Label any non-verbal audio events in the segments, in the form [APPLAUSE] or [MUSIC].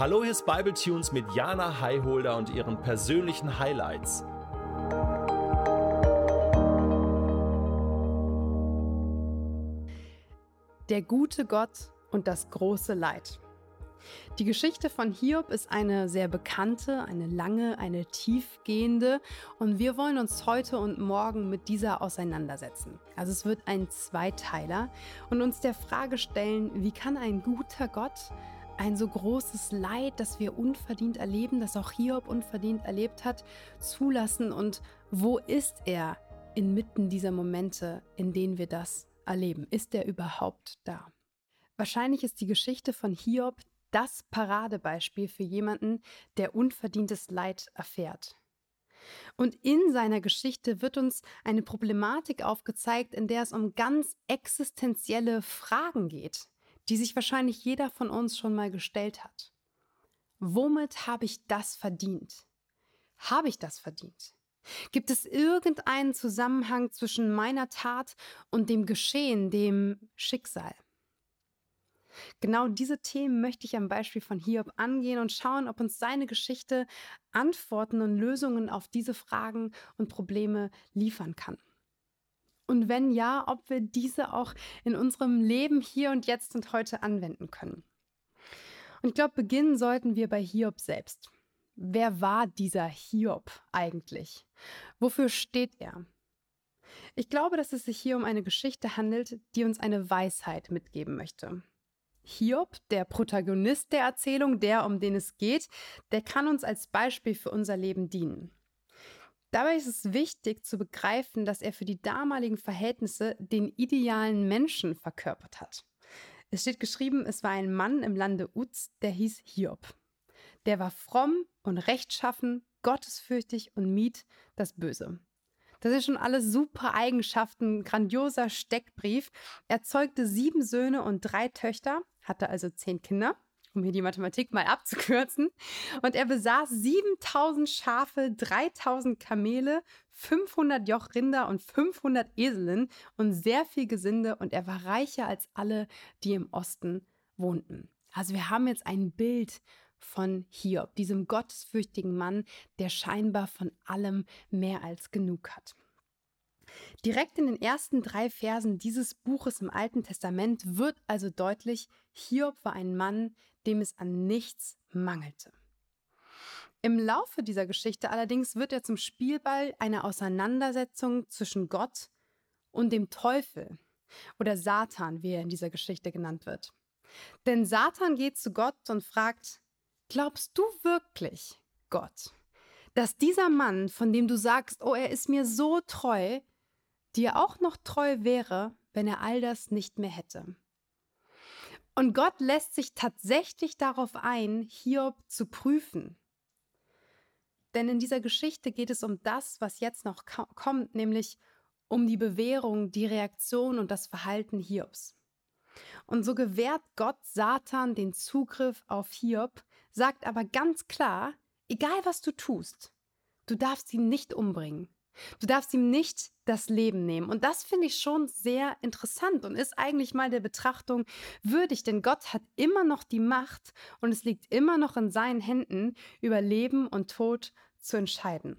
Hallo, hier ist Bible Tunes mit Jana Highholder und ihren persönlichen Highlights. Der gute Gott und das große Leid. Die Geschichte von Hiob ist eine sehr bekannte, eine lange, eine tiefgehende und wir wollen uns heute und morgen mit dieser auseinandersetzen. Also es wird ein Zweiteiler und uns der Frage stellen, wie kann ein guter Gott ein so großes Leid, das wir unverdient erleben, das auch Hiob unverdient erlebt hat, zulassen und wo ist er inmitten dieser Momente, in denen wir das erleben? Ist er überhaupt da? Wahrscheinlich ist die Geschichte von Hiob das Paradebeispiel für jemanden, der unverdientes Leid erfährt. Und in seiner Geschichte wird uns eine Problematik aufgezeigt, in der es um ganz existenzielle Fragen geht, die sich wahrscheinlich jeder von uns schon mal gestellt hat. Womit habe ich das verdient? Habe ich das verdient? Gibt es irgendeinen Zusammenhang zwischen meiner Tat und dem Geschehen, dem Schicksal? Genau diese Themen möchte ich am Beispiel von Hiob angehen und schauen, ob uns seine Geschichte Antworten und Lösungen auf diese Fragen und Probleme liefern kann. Und wenn ja, ob wir diese auch in unserem Leben hier und jetzt und heute anwenden können. Und ich glaube, beginnen sollten wir bei Hiob selbst. Wer war dieser Hiob eigentlich? Wofür steht er? Ich glaube, dass es sich hier um eine Geschichte handelt, die uns eine Weisheit mitgeben möchte. Hiob, der Protagonist der Erzählung, der, um den es geht, der kann uns als Beispiel für unser Leben dienen. Dabei ist es wichtig zu begreifen, dass er für die damaligen Verhältnisse den idealen Menschen verkörpert hat. Es steht geschrieben, es war ein Mann im Lande Uz, der hieß Hiob. Der war fromm und rechtschaffen, gottesfürchtig und mied das Böse. Das ist schon alles super Eigenschaften, grandioser Steckbrief. Er zeugte sieben Söhne und drei Töchter, hatte also zehn Kinder, um hier die Mathematik mal abzukürzen. Und er besaß 7000 Schafe, 3000 Kamele, 500 Jochrinder und 500 Eselinnen und sehr viel Gesinde. Und er war reicher als alle, die im Osten wohnten. Also wir haben jetzt ein Bild von Hiob, diesem gottesfürchtigen Mann, der scheinbar von allem mehr als genug hat. Direkt in den ersten drei Versen dieses Buches im Alten Testament wird also deutlich, Hiob war ein Mann, dem es an nichts mangelte. Im Laufe dieser Geschichte allerdings wird er zum Spielball einer Auseinandersetzung zwischen Gott und dem Teufel oder Satan, wie er in dieser Geschichte genannt wird. Denn Satan geht zu Gott und fragt, Glaubst du wirklich, Gott, dass dieser Mann, von dem du sagst, oh, er ist mir so treu, dir auch noch treu wäre, wenn er all das nicht mehr hätte? Und Gott lässt sich tatsächlich darauf ein, Hiob zu prüfen. Denn in dieser Geschichte geht es um das, was jetzt noch kommt, nämlich um die Bewährung, die Reaktion und das Verhalten Hiobs. Und so gewährt Gott Satan den Zugriff auf Hiob, sagt aber ganz klar, egal was du tust, du darfst ihn nicht umbringen. Du darfst ihm nicht das Leben nehmen. Und das finde ich schon sehr interessant und ist eigentlich mal der Betrachtung würdig, denn Gott hat immer noch die Macht und es liegt immer noch in seinen Händen, über Leben und Tod zu entscheiden.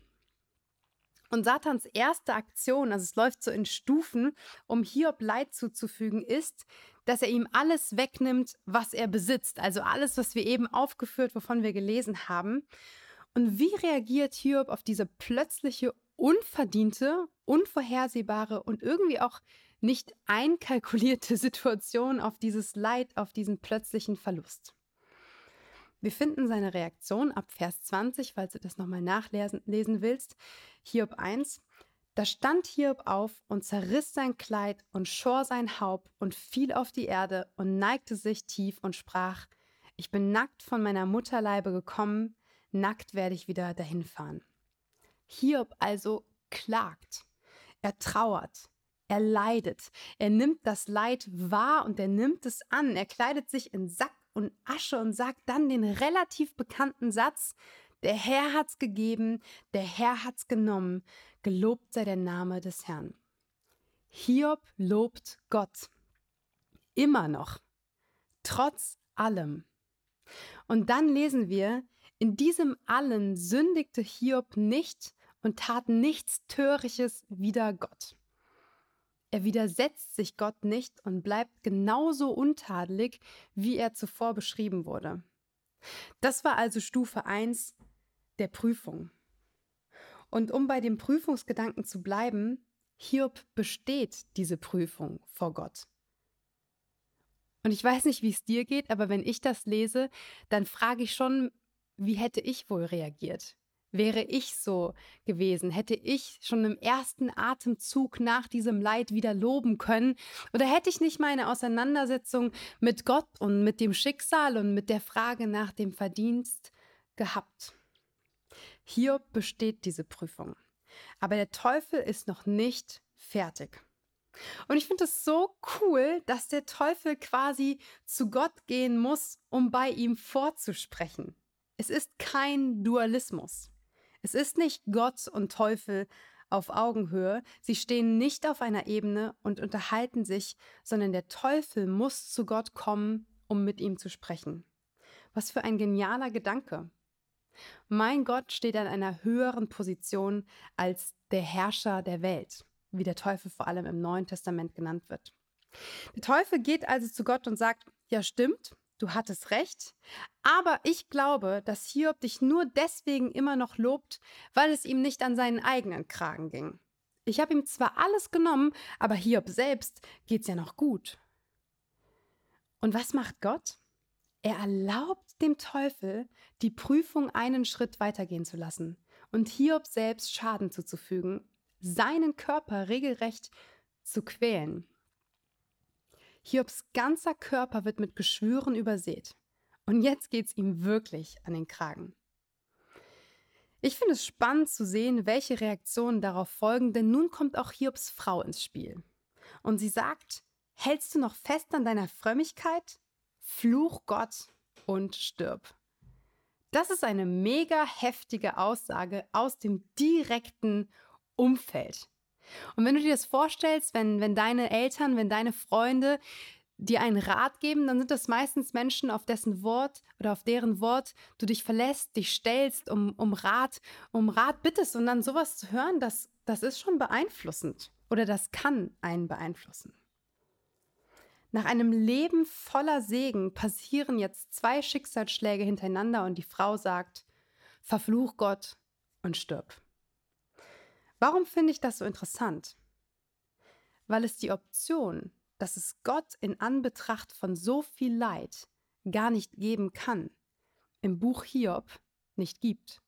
Und Satans erste Aktion, also es läuft so in Stufen, um Hiob Leid zuzufügen, ist, dass er ihm alles wegnimmt, was er besitzt. Also alles, was wir eben aufgeführt, wovon wir gelesen haben. Und wie reagiert Hiob auf diese plötzliche, unverdiente, unvorhersehbare und irgendwie auch nicht einkalkulierte [LAUGHS] Situation, auf dieses Leid, auf diesen plötzlichen Verlust? Wir finden seine Reaktion ab Vers 20, falls du das nochmal nachlesen willst. Hiob 1. Da stand Hiob auf und zerriss sein Kleid und schor sein Haupt und fiel auf die Erde und neigte sich tief und sprach, ich bin nackt von meiner Mutterleibe gekommen, nackt werde ich wieder dahin fahren. Hiob also klagt, er trauert, er leidet, er nimmt das Leid wahr und er nimmt es an, er kleidet sich in Sack und Asche und sagt dann den relativ bekannten Satz, der Herr hat's gegeben, der Herr hat's genommen, gelobt sei der Name des Herrn. Hiob lobt Gott. Immer noch. Trotz allem. Und dann lesen wir, in diesem allen sündigte Hiob nicht und tat nichts Töriches wider Gott. Er widersetzt sich Gott nicht und bleibt genauso untadelig, wie er zuvor beschrieben wurde. Das war also Stufe 1 der Prüfung. Und um bei dem Prüfungsgedanken zu bleiben, Hiob besteht diese Prüfung vor Gott. Und ich weiß nicht, wie es dir geht, aber wenn ich das lese, dann frage ich schon, wie hätte ich wohl reagiert? Wäre ich so gewesen, hätte ich schon im ersten Atemzug nach diesem Leid wieder loben können? Oder hätte ich nicht meine Auseinandersetzung mit Gott und mit dem Schicksal und mit der Frage nach dem Verdienst gehabt? Hier besteht diese Prüfung. Aber der Teufel ist noch nicht fertig. Und ich finde es so cool, dass der Teufel quasi zu Gott gehen muss, um bei ihm vorzusprechen. Es ist kein Dualismus. Es ist nicht Gott und Teufel auf Augenhöhe, sie stehen nicht auf einer Ebene und unterhalten sich, sondern der Teufel muss zu Gott kommen, um mit ihm zu sprechen. Was für ein genialer Gedanke. Mein Gott steht an einer höheren Position als der Herrscher der Welt wie der Teufel vor allem im Neuen Testament genannt wird. Der Teufel geht also zu Gott und sagt, ja stimmt, du hattest recht, aber ich glaube, dass Hiob dich nur deswegen immer noch lobt, weil es ihm nicht an seinen eigenen Kragen ging. Ich habe ihm zwar alles genommen, aber Hiob selbst geht's ja noch gut. Und was macht Gott? Er erlaubt dem Teufel, die Prüfung einen Schritt weitergehen zu lassen und Hiob selbst Schaden zuzufügen, seinen Körper regelrecht zu quälen. Hiobs ganzer Körper wird mit Geschwüren übersät. Und jetzt geht's ihm wirklich an den Kragen. Ich finde es spannend zu sehen, welche Reaktionen darauf folgen, denn nun kommt auch Hiobs Frau ins Spiel. Und sie sagt, hältst du noch fest an deiner Frömmigkeit? Fluch Gott und stirb. Das ist eine mega heftige Aussage aus dem direkten Umfeld. Und wenn du dir das vorstellst, wenn, wenn deine Eltern, wenn deine Freunde dir einen Rat geben, dann sind das meistens Menschen, auf dessen Wort oder auf deren Wort du dich verlässt, dich stellst, um, um Rat, um Rat bittest und dann sowas zu hören, das, das ist schon beeinflussend oder das kann einen beeinflussen. Nach einem Leben voller Segen passieren jetzt zwei Schicksalsschläge hintereinander und die Frau sagt, verfluch Gott und stirb. Warum finde ich das so interessant? Weil es die Option, dass es Gott in Anbetracht von so viel Leid gar nicht geben kann, im Buch Hiob nicht gibt.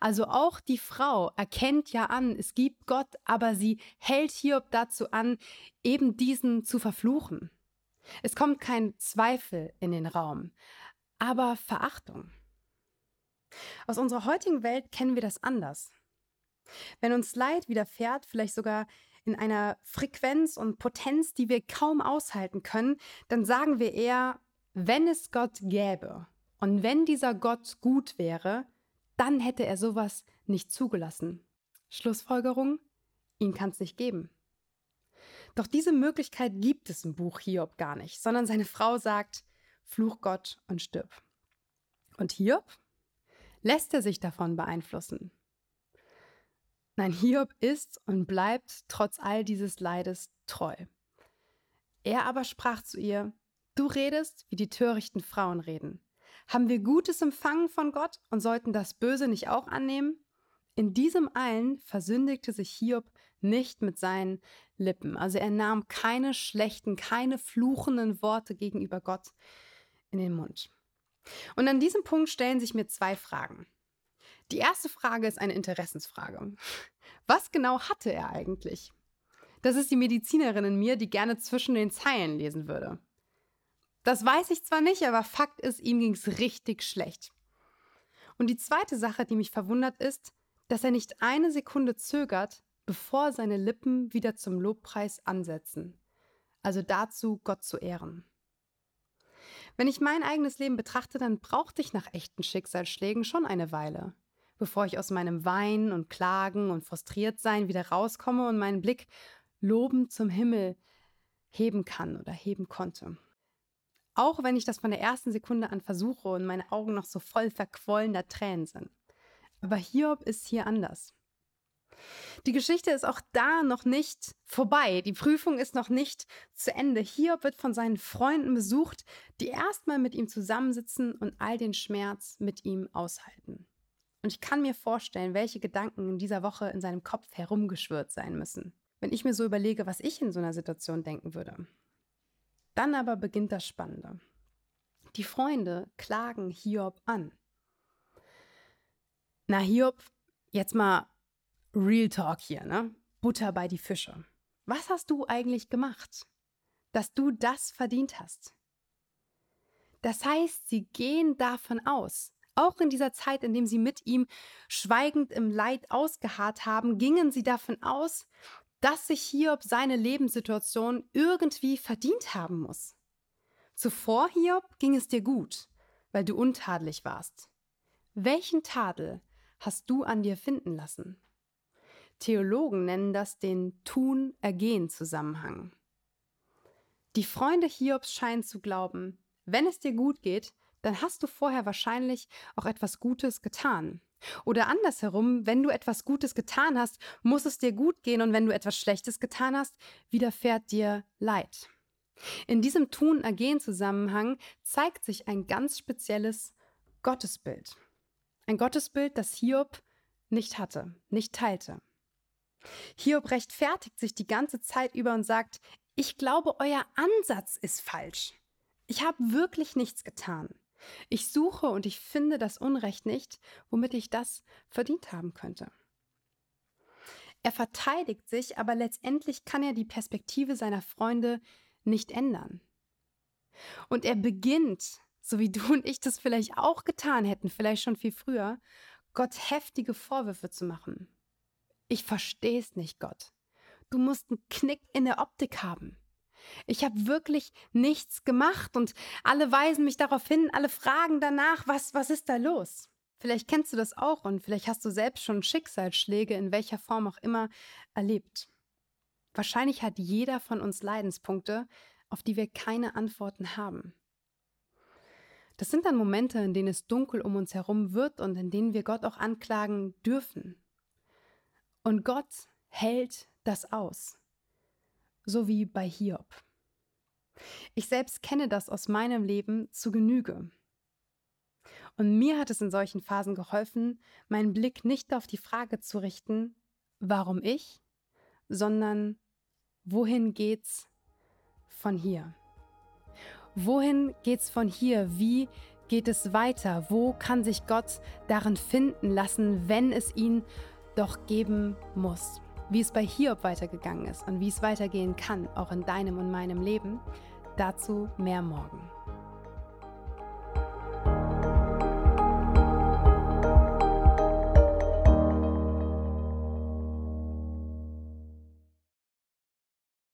Also auch die Frau erkennt ja an, es gibt Gott, aber sie hält Hiob dazu an, eben diesen zu verfluchen. Es kommt kein Zweifel in den Raum, aber Verachtung. Aus unserer heutigen Welt kennen wir das anders. Wenn uns Leid widerfährt, vielleicht sogar in einer Frequenz und Potenz, die wir kaum aushalten können, dann sagen wir eher, wenn es Gott gäbe und wenn dieser Gott gut wäre, dann hätte er sowas nicht zugelassen. Schlussfolgerung, ihn kann es nicht geben. Doch diese Möglichkeit gibt es im Buch Hiob gar nicht, sondern seine Frau sagt, fluch Gott und stirb. Und Hiob? Lässt er sich davon beeinflussen? Nein, Hiob ist und bleibt trotz all dieses Leides treu. Er aber sprach zu ihr, Du redest, wie die törichten Frauen reden. Haben wir Gutes empfangen von Gott und sollten das Böse nicht auch annehmen? In diesem allen versündigte sich Hiob nicht mit seinen Lippen. Also er nahm keine schlechten, keine fluchenden Worte gegenüber Gott in den Mund. Und an diesem Punkt stellen sich mir zwei Fragen. Die erste Frage ist eine Interessensfrage. Was genau hatte er eigentlich? Das ist die Medizinerin in mir, die gerne zwischen den Zeilen lesen würde. Das weiß ich zwar nicht, aber Fakt ist, ihm ging es richtig schlecht. Und die zweite Sache, die mich verwundert, ist, dass er nicht eine Sekunde zögert, bevor seine Lippen wieder zum Lobpreis ansetzen. Also dazu, Gott zu ehren. Wenn ich mein eigenes Leben betrachte, dann brauchte ich nach echten Schicksalsschlägen schon eine Weile bevor ich aus meinem Weinen und Klagen und Frustriertsein wieder rauskomme und meinen Blick lobend zum Himmel heben kann oder heben konnte. Auch wenn ich das von der ersten Sekunde an versuche und meine Augen noch so voll verquollener Tränen sind. Aber Hiob ist hier anders. Die Geschichte ist auch da noch nicht vorbei. Die Prüfung ist noch nicht zu Ende. Hiob wird von seinen Freunden besucht, die erstmal mit ihm zusammensitzen und all den Schmerz mit ihm aushalten. Und ich kann mir vorstellen, welche Gedanken in dieser Woche in seinem Kopf herumgeschwirrt sein müssen, wenn ich mir so überlege, was ich in so einer Situation denken würde. Dann aber beginnt das Spannende. Die Freunde klagen Hiob an. Na, Hiob, jetzt mal Real Talk hier, ne? Butter bei die Fische. Was hast du eigentlich gemacht, dass du das verdient hast? Das heißt, sie gehen davon aus, auch in dieser Zeit, in dem sie mit ihm schweigend im Leid ausgeharrt haben, gingen sie davon aus, dass sich Hiob seine Lebenssituation irgendwie verdient haben muss. Zuvor, Hiob, ging es dir gut, weil du untadelig warst. Welchen Tadel hast du an dir finden lassen? Theologen nennen das den Tun-Ergehen-Zusammenhang. Die Freunde Hiobs scheinen zu glauben, wenn es dir gut geht, dann hast du vorher wahrscheinlich auch etwas Gutes getan. Oder andersherum, wenn du etwas Gutes getan hast, muss es dir gut gehen und wenn du etwas Schlechtes getan hast, widerfährt dir Leid. In diesem Tun-Ergehen-Zusammenhang zeigt sich ein ganz spezielles Gottesbild. Ein Gottesbild, das Hiob nicht hatte, nicht teilte. Hiob rechtfertigt sich die ganze Zeit über und sagt, ich glaube, euer Ansatz ist falsch. Ich habe wirklich nichts getan. Ich suche und ich finde das Unrecht nicht, womit ich das verdient haben könnte. Er verteidigt sich, aber letztendlich kann er die Perspektive seiner Freunde nicht ändern. Und er beginnt, so wie du und ich das vielleicht auch getan hätten, vielleicht schon viel früher, Gott heftige Vorwürfe zu machen. Ich verstehe es nicht, Gott. Du musst einen Knick in der Optik haben. Ich habe wirklich nichts gemacht und alle weisen mich darauf hin, alle fragen danach, was, was ist da los? Vielleicht kennst du das auch und vielleicht hast du selbst schon Schicksalsschläge in welcher Form auch immer erlebt. Wahrscheinlich hat jeder von uns Leidenspunkte, auf die wir keine Antworten haben. Das sind dann Momente, in denen es dunkel um uns herum wird und in denen wir Gott auch anklagen dürfen. Und Gott hält das aus, so wie bei Hiob. Ich selbst kenne das aus meinem Leben zu Genüge. Und mir hat es in solchen Phasen geholfen, meinen Blick nicht auf die Frage zu richten, warum ich, sondern wohin geht's von hier? Wohin geht's von hier? Wie geht es weiter? Wo kann sich Gott darin finden lassen, wenn es ihn doch geben muss. Wie es bei Hiob weitergegangen ist und wie es weitergehen kann, auch in deinem und meinem Leben, dazu mehr morgen.